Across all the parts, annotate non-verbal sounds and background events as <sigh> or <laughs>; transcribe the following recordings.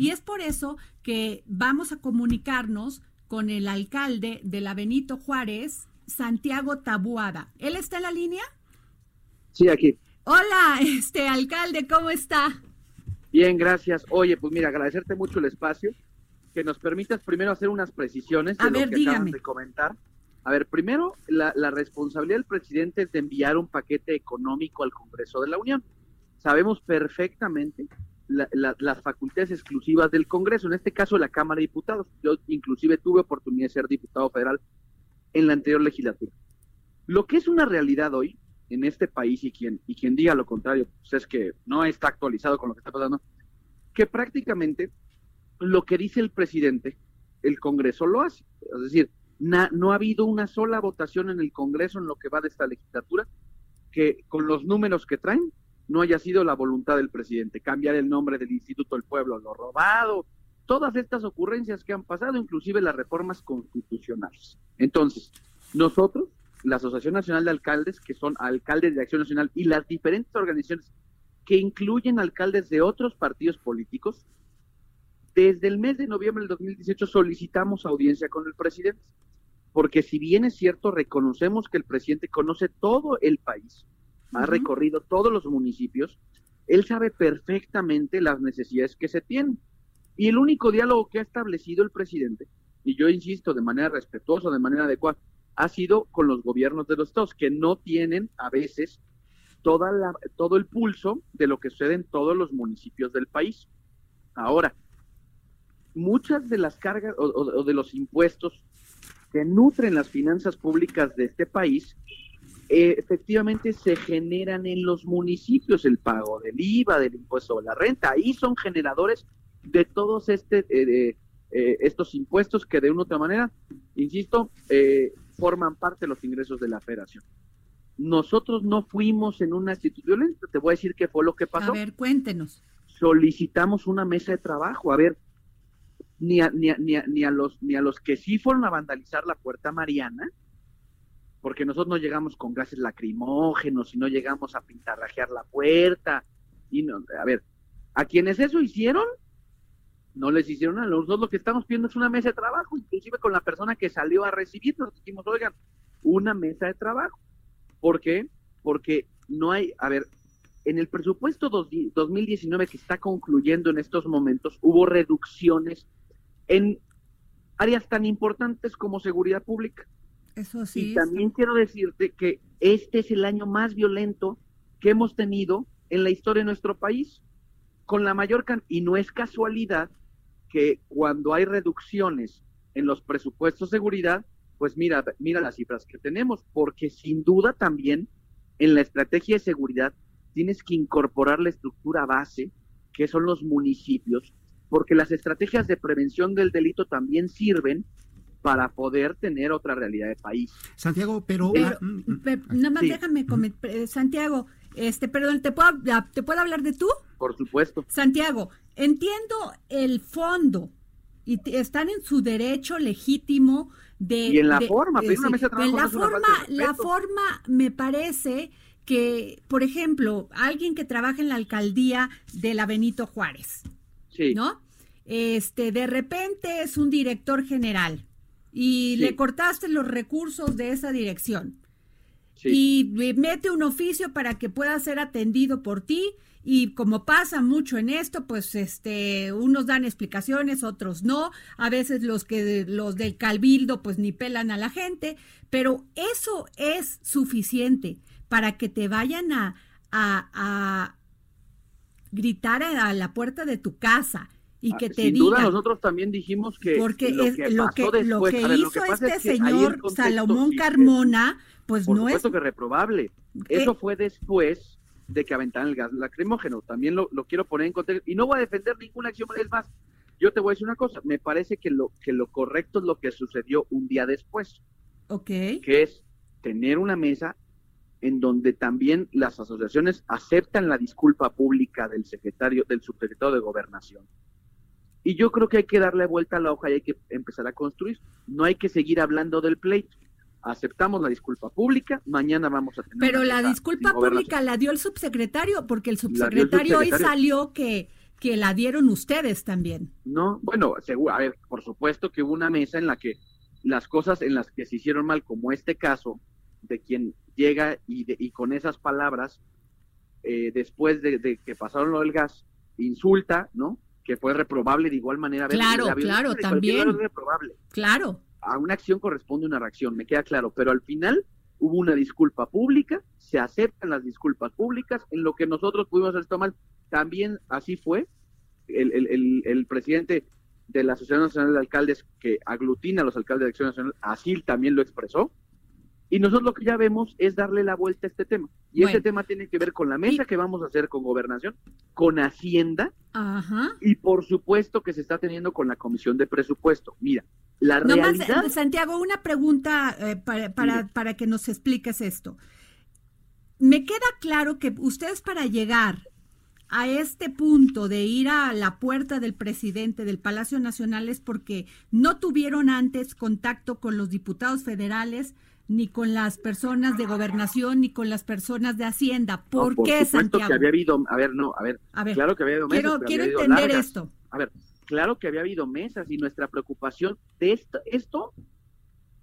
Y es por eso que vamos a comunicarnos con el alcalde de la Benito Juárez, Santiago Tabuada. ¿Él está en la línea? Sí, aquí. Hola, <laughs> este alcalde, ¿cómo está? Bien, gracias. Oye, pues mira, agradecerte mucho el espacio, que nos permitas primero hacer unas precisiones de A lo ver, que dígame. acaban de comentar. A ver, primero, la, la responsabilidad del presidente es de enviar un paquete económico al Congreso de la Unión. Sabemos perfectamente la- la- las facultades exclusivas del Congreso, en este caso la Cámara de Diputados. Yo inclusive tuve oportunidad de ser diputado federal en la anterior legislatura. Lo que es una realidad hoy en este país y quien, y quien diga lo contrario, pues es que no está actualizado con lo que está pasando, que prácticamente lo que dice el presidente, el Congreso lo hace. Es decir, na- no ha habido una sola votación en el Congreso en lo que va de esta legislatura que con los números que traen no haya sido la voluntad del presidente. Cambiar el nombre del Instituto del Pueblo, lo robado, todas estas ocurrencias que han pasado, inclusive las reformas constitucionales. Entonces, nosotros, la Asociación Nacional de Alcaldes, que son alcaldes de Acción Nacional, y las diferentes organizaciones que incluyen alcaldes de otros partidos políticos, desde el mes de noviembre del 2018 solicitamos audiencia con el presidente, porque si bien es cierto, reconocemos que el presidente conoce todo el país, ha recorrido todos los municipios, él sabe perfectamente las necesidades que se tienen. Y el único diálogo que ha establecido el presidente, y yo insisto de manera respetuosa, de manera adecuada, ha sido con los gobiernos de los estados, que no tienen a veces toda la, todo el pulso de lo que sucede en todos los municipios del país. Ahora, muchas de las cargas o, o- o de los impuestos que nutren las finanzas públicas de este país, eh, efectivamente se generan en los municipios, el pago del IVA, del impuesto de la renta, ahí son generadores de todos este, eh, de, eh, estos impuestos que de una u otra manera, insisto, eh, forman parte de los ingresos de la federación. Nosotros no fuimos en una actitud violenta, te voy a decir qué fue lo que pasó A ver, cuéntenos. solicitamos una mesa de trabajo. A ver, ni a, ni a, ni a, ni a los, ni a los que sí fueron a vandalizar la puerta Mariana, porque nosotros no llegamos con gases lacrimógenos y no llegamos a pintarrajear la puerta. Y no, a ver, a quienes eso hicieron, no les hicieron nada. Nosotros lo que estamos pidiendo es una mesa de trabajo, inclusive con la persona que salió a recibirnos. Dijimos, oigan, una mesa de trabajo. ¿Por qué? Porque no hay, a ver, en el presupuesto dos- 2019 que está concluyendo en estos momentos, hubo reducciones en áreas tan importantes como seguridad pública. Eso sí. Y también quiero decirte que este es el año más violento que hemos tenido en la historia de nuestro país, con la mayor can y no es casualidad que cuando hay reducciones en los presupuestos de seguridad, pues mira, mira las cifras que tenemos, porque sin duda también en la estrategia de seguridad tienes que incorporar la estructura base, que son los municipios, porque las estrategias de prevención del delito también sirven para poder tener otra realidad de país. Santiago, pero... Pero, ah, mm, mm, nada más Sí. déjame comentar, Santiago, este, perdón, ¿te puedo, ¿te puedo hablar de tú? Por supuesto. Santiago, entiendo el fondo y están en su derecho legítimo de... Y en la de- forma, pedir una mesa de trabajo en la no forma, la forma me parece que, por ejemplo, alguien que trabaja en la alcaldía de la Benito Juárez, Sí. ¿no? Este, de repente es un director general y Sí. le cortaste los recursos de esa dirección sí. y mete un oficio para que pueda ser atendido por ti y como pasa mucho en esto, pues este unos dan explicaciones, otros no, a veces los que los del cabildo pues ni pelan a la gente, pero eso es suficiente para que te vayan a, a, a gritar a la puerta de tu casa y que Ah, te Sin duda, nosotros también dijimos que porque lo es- que lo lo lo hizo es este que señor contexto Salomón es- Carmona, pues por no es supuesto que reprobable. Eso fue después de que aventaran el gas lacrimógeno. También lo, lo quiero poner en contexto. Y no voy a defender ninguna acción. Es más, yo te voy a decir una cosa. Me parece que lo, que lo correcto es lo que sucedió un día después. Ok. Que es tener una mesa en donde también las asociaciones aceptan la disculpa pública del secretario, del subsecretario de Gobernación. Y yo creo que hay que darle vuelta a la hoja y hay que empezar a construir. No hay que seguir hablando del pleito. Aceptamos la disculpa pública, mañana vamos a tener. Pero la disculpa pública la dio el subsecretario, porque el subsecretario, hoy salió que, que la dieron ustedes también. No, bueno, seguro, a ver, por supuesto que hubo una mesa en la que las cosas en las que se hicieron mal, como este caso, de quien llega y, y con esas palabras, eh, después de, que pasaron lo del gas, insulta, ¿no? Que fue reprobable de igual manera. Claro, claro, también. Reprobable. Claro. A una acción corresponde una reacción, me queda claro, pero al final hubo una disculpa pública, se aceptan las disculpas públicas, en lo que nosotros pudimos hacer esto mal, también así fue. El, el, el, presidente de la Asociación Nacional de Alcaldes, que aglutina a los alcaldes de Acción Nacional, así también lo expresó, y nosotros lo que ya vemos es darle la vuelta a este tema. Y este tema tiene que ver con la mesa que vamos a hacer con gobernación, con Hacienda y por supuesto que se está teniendo con la Comisión de Presupuesto. Mira, la realidad... Eh, Santiago, una pregunta eh, para, para, para que nos expliques esto. Me queda claro que ustedes para llegar a este punto de ir a la puerta del presidente del Palacio Nacional es porque no tuvieron antes contacto con los diputados federales, ni con las personas de gobernación, ni con las personas de Hacienda. ¿Por, qué, Santiago? que había habido, a ver, no, a ver, claro que había habido mesas. Quiero, quiero entender esto. A ver, claro que había habido mesas y nuestra preocupación de esto, esto,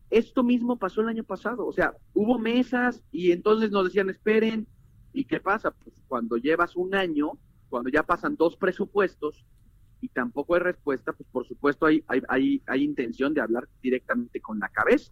esto mismo pasó el año pasado. O sea, hubo mesas y entonces nos decían, esperen, ¿y qué pasa? Pues cuando llevas un año, cuando ya pasan dos presupuestos y tampoco hay respuesta, pues por supuesto hay, hay, hay, hay intención de hablar directamente con la cabeza.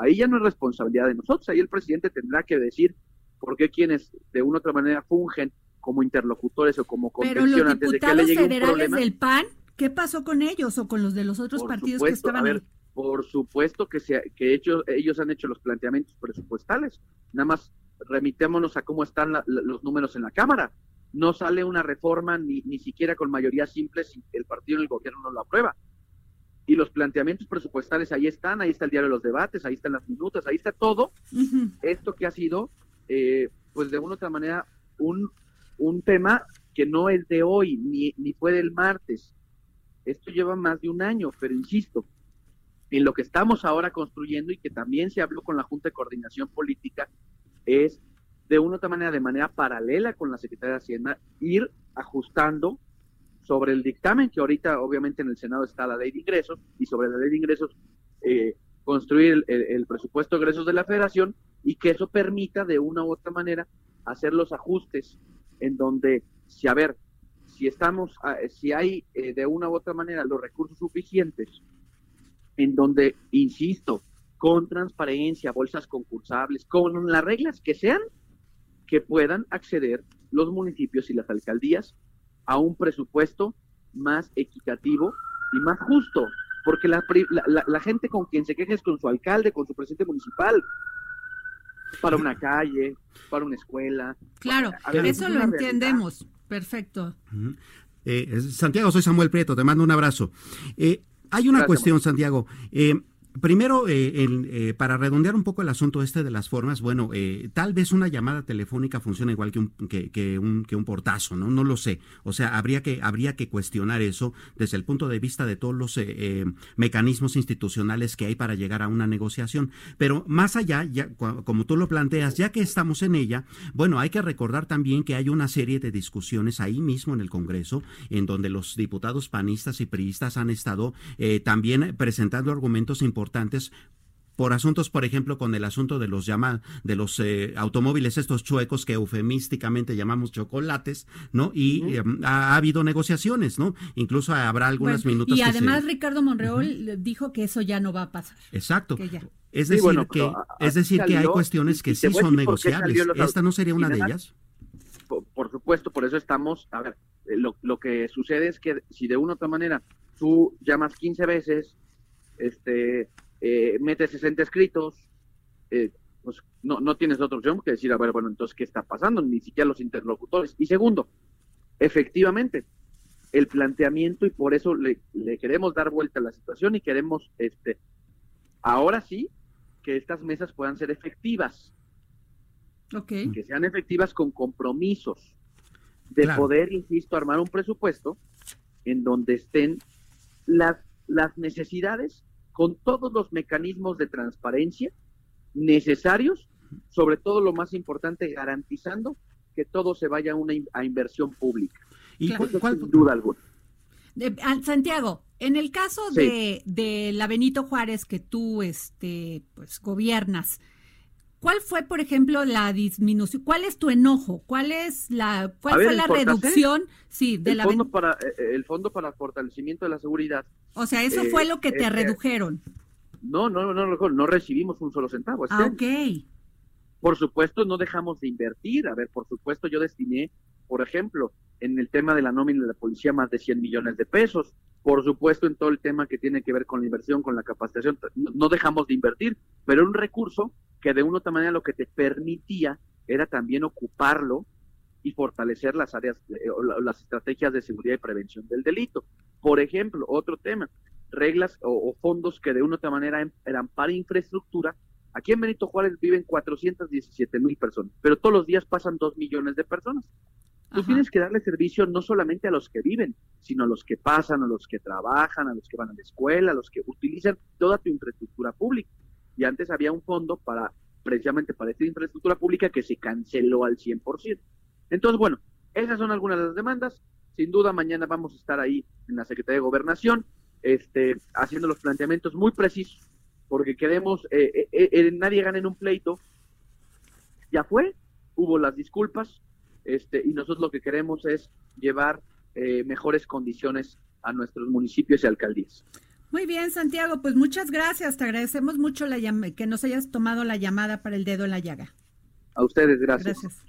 Ahí ya no es responsabilidad de nosotros, ahí el presidente tendrá que decir por qué quienes de una u otra manera fungen como interlocutores o como contención antes de que le llegue federales del PAN, ¿qué pasó con ellos o con los de los otros partidos que estaban a Por supuesto que, se, que ellos, ellos han hecho los planteamientos presupuestales, nada más remitémonos a cómo están los números en la Cámara. No sale una reforma ni, ni siquiera con mayoría simple si el partido en el gobierno no lo aprueba y los planteamientos presupuestales ahí están, ahí está el diario de los debates, ahí están las minutas, ahí está todo. Esto que ha sido, eh, pues de una u otra manera, un, un tema que no es de hoy, ni, ni fue del martes. Esto lleva más de un año, pero insisto, en lo que estamos ahora construyendo y que también se habló con la Junta de Coordinación Política, es de una u otra manera, de manera paralela con la Secretaría de Hacienda, ir ajustando sobre el dictamen, que ahorita obviamente en el Senado está la ley de ingresos, y sobre la ley de ingresos eh, construir el, presupuesto de ingresos de la federación y que eso permita de una u otra manera hacer los ajustes en donde, si a ver, si estamos, ah, si hay eh, de una u otra manera los recursos suficientes, en donde, insisto, con transparencia, bolsas concursables, con las reglas que sean, que puedan acceder los municipios y las alcaldías a un presupuesto más equitativo y más justo, porque la, la, gente con quien se queja es con su alcalde, con su presidente municipal, para una calle, para una escuela. Claro, eso lo entendemos. Perfecto. Eh, Santiago, soy Samuel Prieto, te mando un abrazo. Eh, hay una cuestión, Santiago. Eh, Primero, eh, eh, para redondear un poco el asunto este de las formas, bueno, eh, tal vez una llamada telefónica funciona igual que un, que, un, que un portazo, ¿no? No lo sé. O sea, habría que, habría que cuestionar eso desde el punto de vista de todos los mecanismos institucionales que hay para llegar a una negociación. Pero más allá, ya, como tú lo planteas, ya que estamos en ella, bueno, hay que recordar también que hay una serie de discusiones ahí mismo en el Congreso, en donde los diputados panistas y priistas han estado también presentando argumentos importantes importantes por asuntos, por ejemplo, con el asunto de los llama, de los eh, automóviles estos chuecos que eufemísticamente llamamos chocolates, ¿no? Y em, ha, habido negociaciones, ¿no? Incluso habrá algunas minutos. Y además Ricardo Monreol dijo que eso ya no va a pasar. Exacto. Es decir, que, es decir que hay cuestiones que sí son negociables. ¿Esta no sería una de ellas? Por, supuesto, por eso estamos, a ver, eh, lo, lo que sucede es que si de una u otra manera tú llamas 15 veces este, eh, mete 60 escritos, eh, pues no, no tienes otra opción que decir, a ver, bueno, entonces, ¿qué está pasando? Ni siquiera los interlocutores. Y segundo, efectivamente, el planteamiento y por eso le, le queremos dar vuelta a la situación y queremos, este, ahora sí, que estas mesas puedan ser efectivas. Okay. Que sean efectivas con compromisos de poder, insisto, armar un presupuesto en donde estén las, las necesidades con todos los mecanismos de transparencia necesarios, sobre todo lo más importante, garantizando que todo se vaya a una a inversión pública. ¿Y cuál, sin duda alguna? Santiago, en el caso de, de la Benito Juárez que tú este, pues, gobiernas, ¿Cuál fue, por ejemplo, la disminución? ¿Cuál es tu enojo? ¿Cuál es la cuál fue la reducción? Sí, de el la fondo para eh, eh, el fondo para fortalecimiento de la seguridad. O sea, eso fue lo que te eh, redujeron. No, no, no, no, no recibimos un solo centavo. Ah, ok. Por supuesto, no dejamos de invertir. A ver, por supuesto, yo destiné, por ejemplo, en el tema de la nómina de la policía más de 100 millones de pesos. Por supuesto, en todo el tema que tiene que ver con la inversión, con la capacitación, no, dejamos de invertir, pero un recurso que de una u otra manera lo que te permitía era también ocuparlo y fortalecer las áreas, o las estrategias de seguridad y prevención del delito. Por ejemplo, otro tema, reglas o, fondos que de una u otra manera em, eran para infraestructura. Aquí en Benito Juárez viven 417 mil personas, pero todos los días pasan 2 millones de personas. Tú tienes que darle servicio no solamente a los que viven, sino a los que pasan, a los que trabajan, a los que van a la escuela, a los que utilizan toda tu infraestructura pública. Y antes había un fondo para precisamente para esta infraestructura pública que se canceló al 100%. Entonces, bueno, esas son algunas de las demandas. Sin duda, mañana vamos a estar ahí en la Secretaría de Gobernación, este, haciendo los planteamientos muy precisos, porque queremos, eh, eh, eh, nadie gana en un pleito. Ya fue, hubo las disculpas, este, y nosotros lo que queremos es llevar eh, mejores condiciones a nuestros municipios y alcaldías. Muy bien, Santiago, pues muchas gracias. Te agradecemos mucho la que nos hayas tomado la llamada para el dedo en la llaga. A ustedes, gracias. Gracias.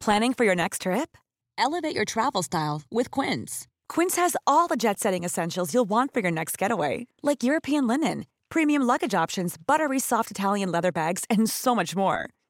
Planning for your next trip? Elevate your travel style with Quince. Quince has all the jet-setting essentials you'll want for your next getaway, like European linen, premium luggage options, buttery soft Italian leather bags, and so much more.